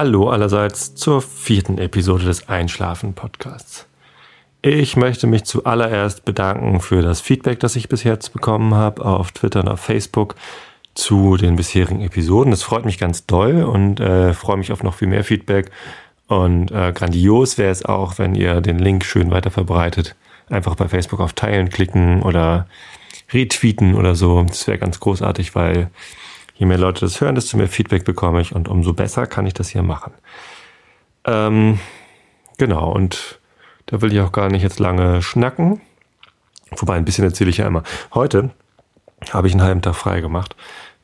Hallo allerseits zur vierten Episode des Einschlafen Podcasts. Ich möchte mich zuallererst bedanken für das Feedback, das ich bis jetzt bekommen habe auf Twitter und auf Facebook zu den bisherigen Episoden. Das freut mich ganz doll und äh, freue mich auf noch viel mehr Feedback. Und äh, grandios wäre es auch, wenn ihr den Link schön weiter verbreitet. Einfach bei Facebook auf Teilen klicken oder retweeten oder so. Das wäre ganz großartig, weil je mehr Leute das hören, desto mehr Feedback bekomme ich und umso besser kann ich das hier machen. Ähm, genau, und da will ich auch gar nicht jetzt lange schnacken. Wobei ein bisschen erzähle ich ja immer. Heute habe ich einen halben Tag frei gemacht,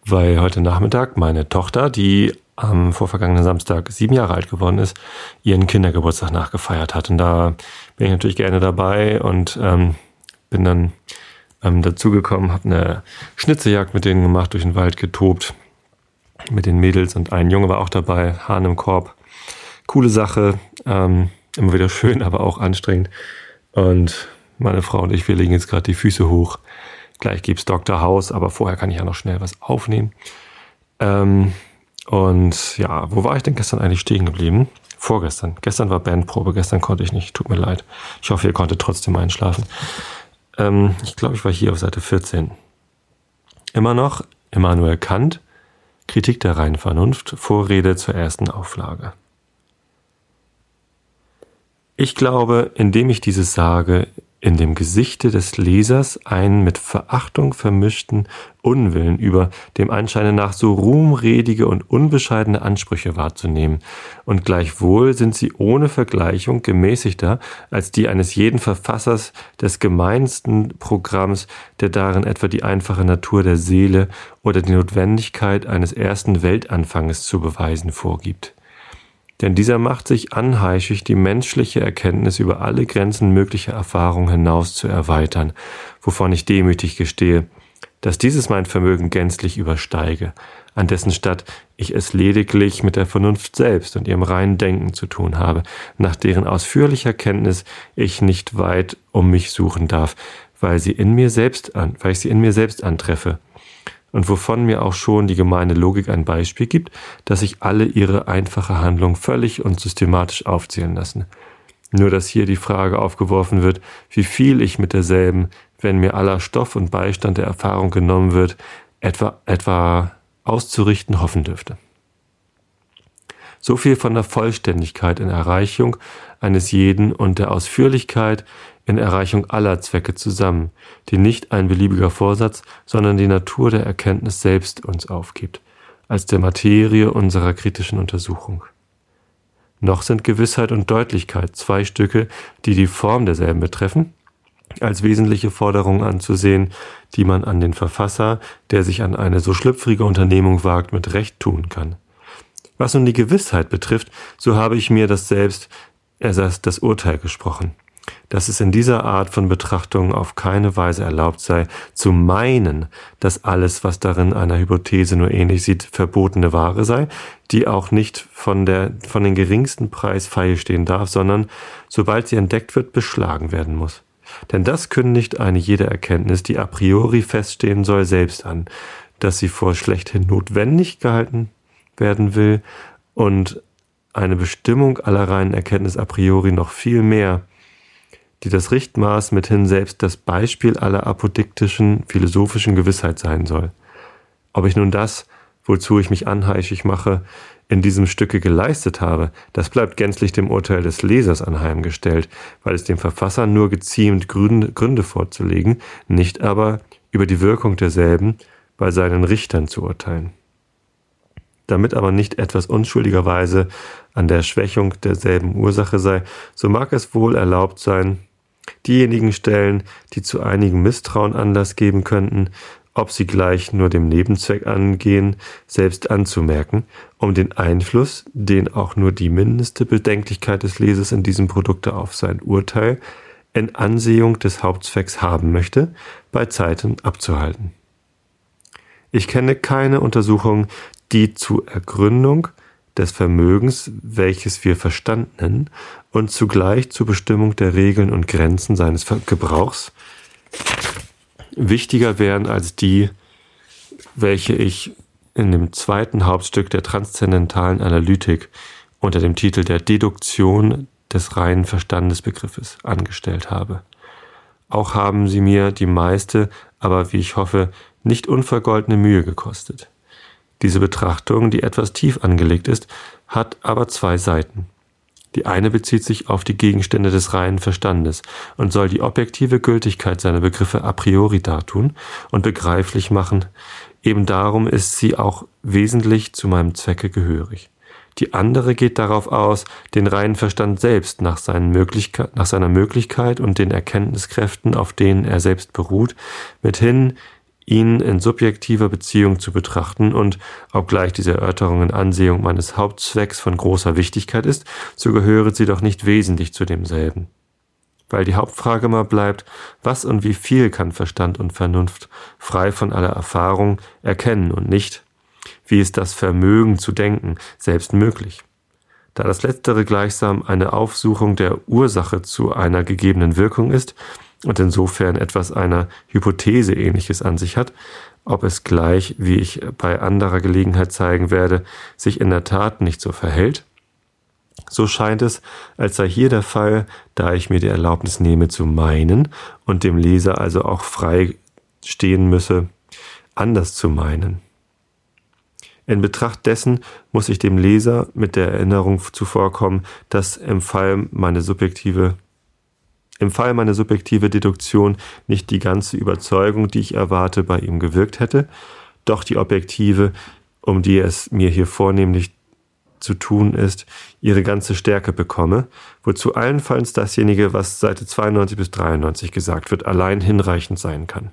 weil heute Nachmittag meine Tochter, die am vorvergangenen Samstag sieben Jahre alt geworden ist, ihren Kindergeburtstag nachgefeiert hat. Und da bin ich natürlich gerne dabei und ähm, bin dann ähm, dazugekommen, habe eine Schnitzejagd mit denen gemacht, durch den Wald getobt mit den Mädels und ein Junge war auch dabei, Hahn im Korb. Coole Sache, ähm, immer wieder schön, aber auch anstrengend. Und meine Frau und ich, wir legen jetzt gerade die Füße hoch. Gleich gibt's Dr. House, aber vorher kann ich ja noch schnell was aufnehmen. Ähm, und ja, wo war ich denn gestern eigentlich stehen geblieben? Vorgestern. Gestern war Bandprobe, gestern konnte ich nicht. Tut mir leid. Ich hoffe, ihr konntet trotzdem einschlafen. Ähm, ich glaube, ich war hier auf Seite 14. Immer noch Immanuel Kant, Kritik der reinen Vernunft, Vorrede zur ersten Auflage. Ich glaube, indem ich dieses sage, in dem Gesichte des Lesers einen mit Verachtung vermischten Unwillen über dem Anscheine nach so ruhmredige und unbescheidene Ansprüche wahrzunehmen, und gleichwohl sind sie ohne Vergleichung gemäßigter als die eines jeden Verfassers des gemeinsten Programms, der darin etwa die einfache Natur der Seele oder die Notwendigkeit eines ersten Weltanfanges zu beweisen vorgibt. Denn dieser macht sich anheischig, die menschliche Erkenntnis über alle Grenzen möglicher Erfahrung hinaus zu erweitern, wovon ich demütig gestehe, dass dieses mein Vermögen gänzlich übersteige, an dessen Statt ich es lediglich mit der Vernunft selbst und ihrem reinen Denken zu tun habe, nach deren ausführlicher Kenntnis ich nicht weit um mich suchen darf, weil sie in mir selbst an, weil ich sie in mir selbst antreffe und wovon mir auch schon die gemeine Logik ein Beispiel gibt, dass sich alle ihre einfache Handlung völlig und systematisch aufzählen lassen. Nur dass hier die Frage aufgeworfen wird, wie viel ich mit derselben, wenn mir aller Stoff und Beistand der Erfahrung genommen wird, etwa, etwa auszurichten hoffen dürfte. So viel von der Vollständigkeit in Erreichung eines jeden und der Ausführlichkeit in Erreichung aller Zwecke zusammen, die nicht ein beliebiger Vorsatz, sondern die Natur der Erkenntnis selbst uns aufgibt, als der Materie unserer kritischen Untersuchung. Noch sind Gewissheit und Deutlichkeit zwei Stücke, die die Form derselben betreffen, als wesentliche Forderungen anzusehen, die man an den Verfasser, der sich an eine so schlüpfrige Unternehmung wagt, mit Recht tun kann. Was nun die Gewissheit betrifft, so habe ich mir das selbst, erst das Urteil gesprochen dass es in dieser Art von Betrachtung auf keine Weise erlaubt sei, zu meinen, dass alles, was darin einer Hypothese nur ähnlich sieht, verbotene Ware sei, die auch nicht von, der, von den geringsten Preis feil stehen darf, sondern, sobald sie entdeckt wird, beschlagen werden muss. Denn das kündigt eine jede Erkenntnis, die a priori feststehen soll, selbst an, dass sie vor schlechthin notwendig gehalten werden will und eine Bestimmung aller reinen Erkenntnis a priori noch viel mehr die das Richtmaß mithin selbst das Beispiel aller apodiktischen, philosophischen Gewissheit sein soll. Ob ich nun das, wozu ich mich anheischig mache, in diesem Stücke geleistet habe, das bleibt gänzlich dem Urteil des Lesers anheimgestellt, weil es dem Verfasser nur geziemt, Gründe, Gründe vorzulegen, nicht aber über die Wirkung derselben bei seinen Richtern zu urteilen. Damit aber nicht etwas unschuldigerweise an der Schwächung derselben Ursache sei, so mag es wohl erlaubt sein, diejenigen Stellen, die zu einigem Misstrauen Anlass geben könnten, ob sie gleich nur dem Nebenzweck angehen, selbst anzumerken, um den Einfluss, den auch nur die mindeste Bedenklichkeit des Lesers in diesem Produkte auf sein Urteil in Ansehung des Hauptzwecks haben möchte, bei Zeiten abzuhalten. Ich kenne keine Untersuchung, die zur Ergründung des Vermögens, welches wir verstanden, und zugleich zur Bestimmung der Regeln und Grenzen seines Gebrauchs wichtiger wären als die, welche ich in dem zweiten Hauptstück der transzendentalen Analytik unter dem Titel der Deduktion des reinen Verstandesbegriffes angestellt habe. Auch haben sie mir die meiste, aber wie ich hoffe, nicht unvergoldene Mühe gekostet. Diese Betrachtung, die etwas tief angelegt ist, hat aber zwei Seiten. Die eine bezieht sich auf die Gegenstände des reinen Verstandes und soll die objektive Gültigkeit seiner Begriffe a priori dartun und begreiflich machen. Eben darum ist sie auch wesentlich zu meinem Zwecke gehörig. Die andere geht darauf aus, den reinen Verstand selbst nach, nach seiner Möglichkeit und den Erkenntniskräften, auf denen er selbst beruht, mithin ihn in subjektiver Beziehung zu betrachten und, obgleich diese Erörterung in Ansehung meines Hauptzwecks von großer Wichtigkeit ist, so gehöret sie doch nicht wesentlich zu demselben. Weil die Hauptfrage mal bleibt, was und wie viel kann Verstand und Vernunft frei von aller Erfahrung erkennen und nicht, wie ist das Vermögen zu denken selbst möglich? Da das Letztere gleichsam eine Aufsuchung der Ursache zu einer gegebenen Wirkung ist und insofern etwas einer Hypothese ähnliches an sich hat, ob es gleich, wie ich bei anderer Gelegenheit zeigen werde, sich in der Tat nicht so verhält, so scheint es, als sei hier der Fall, da ich mir die Erlaubnis nehme zu meinen und dem Leser also auch frei stehen müsse, anders zu meinen. In Betracht dessen muss ich dem Leser mit der Erinnerung zuvorkommen, dass im Fall meine subjektive im Fall meine subjektive Deduktion nicht die ganze Überzeugung, die ich erwarte, bei ihm gewirkt hätte, doch die objektive, um die es mir hier vornehmlich zu tun ist, ihre ganze Stärke bekomme, wozu allenfalls dasjenige, was Seite 92 bis 93 gesagt wird, allein hinreichend sein kann.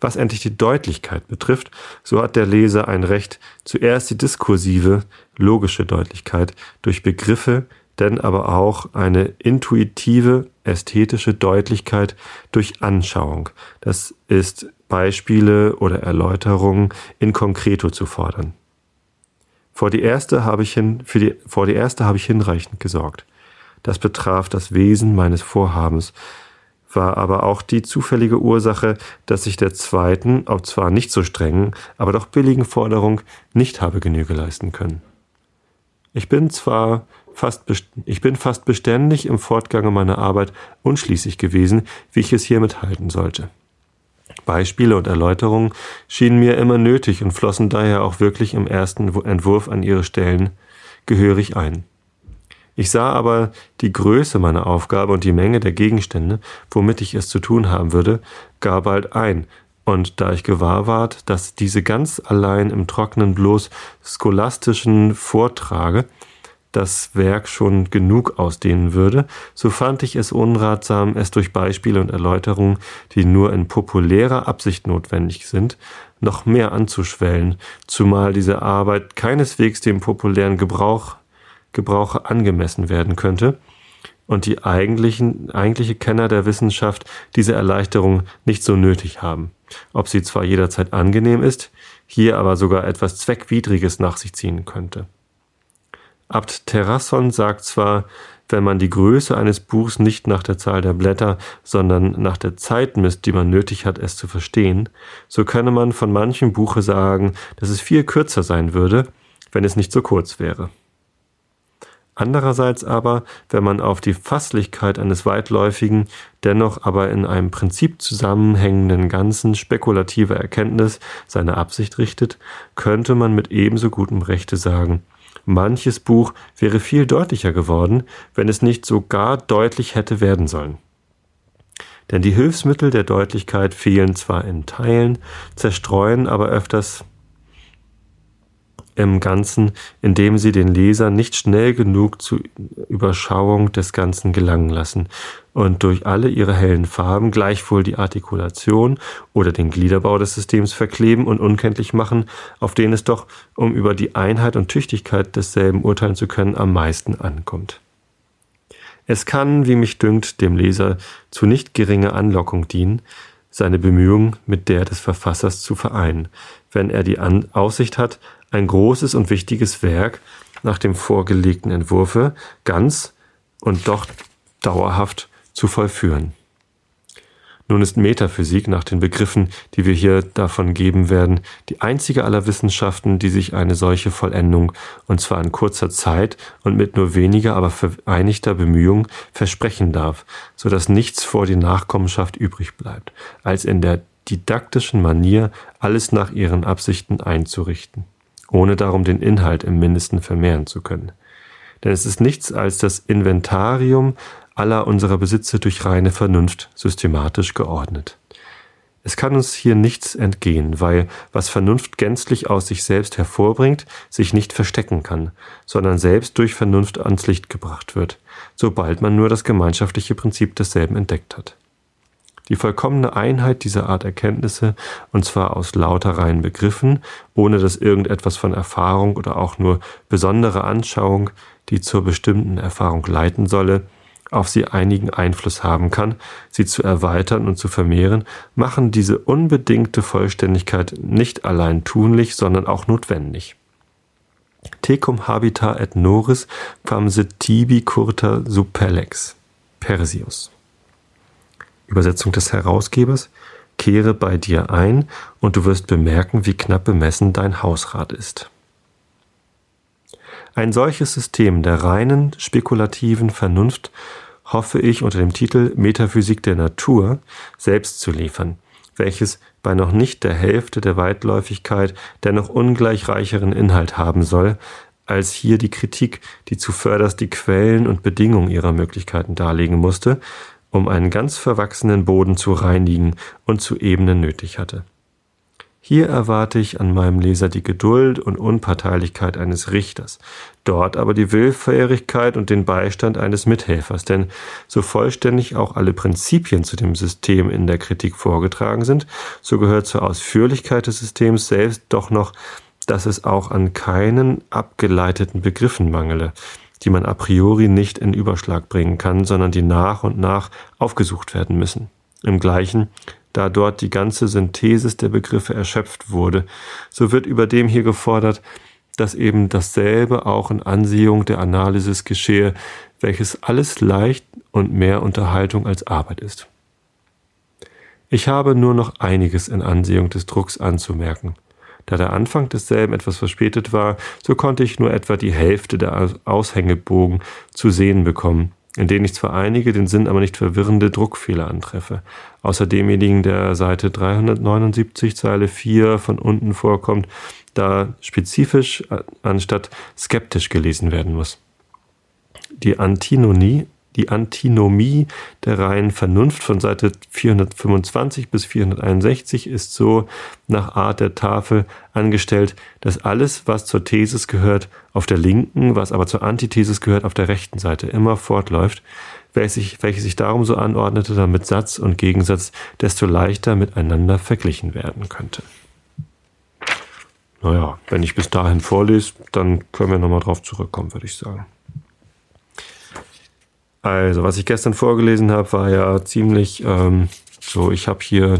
Was endlich die Deutlichkeit betrifft, so hat der Leser ein Recht, zuerst die diskursive, logische Deutlichkeit durch Begriffe, denn aber auch eine intuitive, ästhetische Deutlichkeit durch Anschauung. Das ist Beispiele oder Erläuterungen in Konkreto zu fordern. Vor die erste habe ich hin, für die, vor die erste habe ich hinreichend gesorgt. Das betraf das Wesen meines Vorhabens, war aber auch die zufällige Ursache, dass ich der zweiten, ob zwar nicht so strengen, aber doch billigen Forderung nicht habe Genüge leisten können. Ich bin zwar fast, ich bin fast beständig im Fortgange meiner Arbeit unschließig gewesen, wie ich es hiermit halten sollte. Beispiele und Erläuterungen schienen mir immer nötig und flossen daher auch wirklich im ersten Entwurf an ihre Stellen gehörig ein. Ich sah aber die Größe meiner Aufgabe und die Menge der Gegenstände, womit ich es zu tun haben würde, gar bald ein, und da ich gewahr ward, dass diese ganz allein im Trockenen bloß scholastischen Vortrage das Werk schon genug ausdehnen würde, so fand ich es unratsam, es durch Beispiele und Erläuterungen, die nur in populärer Absicht notwendig sind, noch mehr anzuschwellen, zumal diese Arbeit keineswegs dem populären Gebrauch Gebrauche angemessen werden könnte und die eigentlichen, eigentliche Kenner der Wissenschaft diese Erleichterung nicht so nötig haben. Ob sie zwar jederzeit angenehm ist, hier aber sogar etwas Zweckwidriges nach sich ziehen könnte. Abt Terrasson sagt zwar, wenn man die Größe eines Buchs nicht nach der Zahl der Blätter, sondern nach der Zeit misst, die man nötig hat, es zu verstehen, so könne man von manchem Buche sagen, dass es viel kürzer sein würde, wenn es nicht so kurz wäre. Andererseits aber, wenn man auf die Fasslichkeit eines weitläufigen, dennoch aber in einem Prinzip zusammenhängenden Ganzen spekulativer Erkenntnis seine Absicht richtet, könnte man mit ebenso gutem Rechte sagen, manches Buch wäre viel deutlicher geworden, wenn es nicht so gar deutlich hätte werden sollen. Denn die Hilfsmittel der Deutlichkeit fehlen zwar in Teilen, zerstreuen aber öfters im Ganzen, indem sie den Leser nicht schnell genug zur Überschauung des Ganzen gelangen lassen und durch alle ihre hellen Farben gleichwohl die Artikulation oder den Gliederbau des Systems verkleben und unkenntlich machen, auf den es doch, um über die Einheit und Tüchtigkeit desselben urteilen zu können, am meisten ankommt. Es kann, wie mich dünkt, dem Leser zu nicht geringer Anlockung dienen, seine Bemühungen mit der des Verfassers zu vereinen, wenn er die Aussicht hat, ein großes und wichtiges Werk nach dem vorgelegten Entwurfe ganz und doch dauerhaft zu vollführen. Nun ist Metaphysik nach den Begriffen, die wir hier davon geben werden, die einzige aller Wissenschaften, die sich eine solche Vollendung, und zwar in kurzer Zeit und mit nur weniger, aber vereinigter Bemühung, versprechen darf, so dass nichts vor die Nachkommenschaft übrig bleibt, als in der didaktischen Manier alles nach ihren Absichten einzurichten, ohne darum den Inhalt im mindesten vermehren zu können. Denn es ist nichts als das Inventarium aller unserer Besitze durch reine Vernunft systematisch geordnet. Es kann uns hier nichts entgehen, weil was Vernunft gänzlich aus sich selbst hervorbringt, sich nicht verstecken kann, sondern selbst durch Vernunft ans Licht gebracht wird, sobald man nur das gemeinschaftliche Prinzip desselben entdeckt hat. Die vollkommene Einheit dieser Art Erkenntnisse, und zwar aus lauter reinen Begriffen, ohne dass irgendetwas von Erfahrung oder auch nur besondere Anschauung, die zur bestimmten Erfahrung leiten solle, auf sie einigen Einfluss haben kann, sie zu erweitern und zu vermehren, machen diese unbedingte Vollständigkeit nicht allein tunlich, sondern auch notwendig. Tecum habita et noris quam tibi curta supellex. Persius. Übersetzung des Herausgebers. Kehre bei dir ein und du wirst bemerken, wie knapp bemessen dein Hausrat ist. Ein solches System der reinen spekulativen Vernunft hoffe ich unter dem Titel Metaphysik der Natur selbst zu liefern, welches bei noch nicht der Hälfte der Weitläufigkeit dennoch ungleich reicheren Inhalt haben soll, als hier die Kritik, die zuvörderst die Quellen und Bedingungen ihrer Möglichkeiten darlegen musste, um einen ganz verwachsenen Boden zu reinigen und zu ebnen nötig hatte. Hier erwarte ich an meinem Leser die Geduld und Unparteilichkeit eines Richters, dort aber die Willfährigkeit und den Beistand eines Mithelfers, denn so vollständig auch alle Prinzipien zu dem System in der Kritik vorgetragen sind, so gehört zur Ausführlichkeit des Systems selbst doch noch, dass es auch an keinen abgeleiteten Begriffen mangele, die man a priori nicht in Überschlag bringen kann, sondern die nach und nach aufgesucht werden müssen. Im gleichen da dort die ganze Synthesis der Begriffe erschöpft wurde, so wird über dem hier gefordert, dass eben dasselbe auch in Ansehung der Analysis geschehe, welches alles leicht und mehr Unterhaltung als Arbeit ist. Ich habe nur noch einiges in Ansehung des Drucks anzumerken. Da der Anfang desselben etwas verspätet war, so konnte ich nur etwa die Hälfte der Aushängebogen zu sehen bekommen, in denen ich zwar einige, den Sinn aber nicht verwirrende Druckfehler antreffe. Außer demjenigen, der Seite 379, Zeile 4 von unten vorkommt, da spezifisch anstatt skeptisch gelesen werden muss. Die Antinonie die Antinomie der reinen Vernunft von Seite 425 bis 461 ist so nach Art der Tafel angestellt, dass alles, was zur Thesis gehört, auf der linken, was aber zur Antithesis gehört, auf der rechten Seite immer fortläuft, welche sich, darum so anordnete, damit Satz und Gegensatz desto leichter miteinander verglichen werden könnte. Naja, wenn ich bis dahin vorlese, dann können wir nochmal drauf zurückkommen, würde ich sagen. Also, was ich gestern vorgelesen habe, war ja ziemlich ähm, so, ich habe hier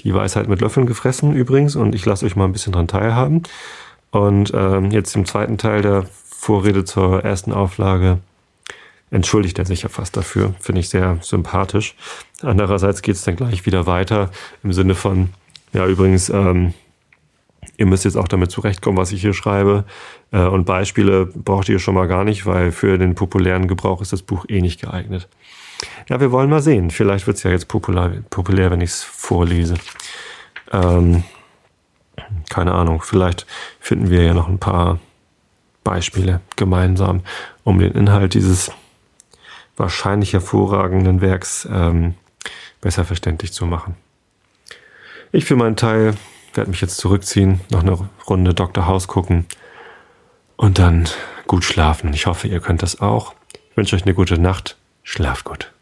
die Weisheit mit Löffeln gefressen übrigens und ich lasse euch mal ein bisschen dran teilhaben. Und ähm, jetzt im zweiten Teil der Vorrede zur ersten Auflage entschuldigt er sich ja fast dafür. Finde ich sehr sympathisch. Andererseits geht es dann gleich wieder weiter im Sinne von, ja übrigens, ähm, Ihr müsst jetzt auch damit zurechtkommen, was ich hier schreibe. Äh, und Beispiele braucht ihr schon mal gar nicht, weil für den populären Gebrauch ist das Buch eh nicht geeignet. Ja, wir wollen mal sehen. Vielleicht wird es ja jetzt populär, populär wenn ich es vorlese. Ähm, keine Ahnung. Vielleicht finden wir ja noch ein paar Beispiele gemeinsam, um den Inhalt dieses wahrscheinlich hervorragenden Werks ähm, besser verständlich zu machen. Ich für meinen Teil werde mich jetzt zurückziehen, noch eine Runde Dr. House gucken und dann gut schlafen. Ich hoffe, ihr könnt das auch. Ich wünsche euch eine gute Nacht. Schlaf gut.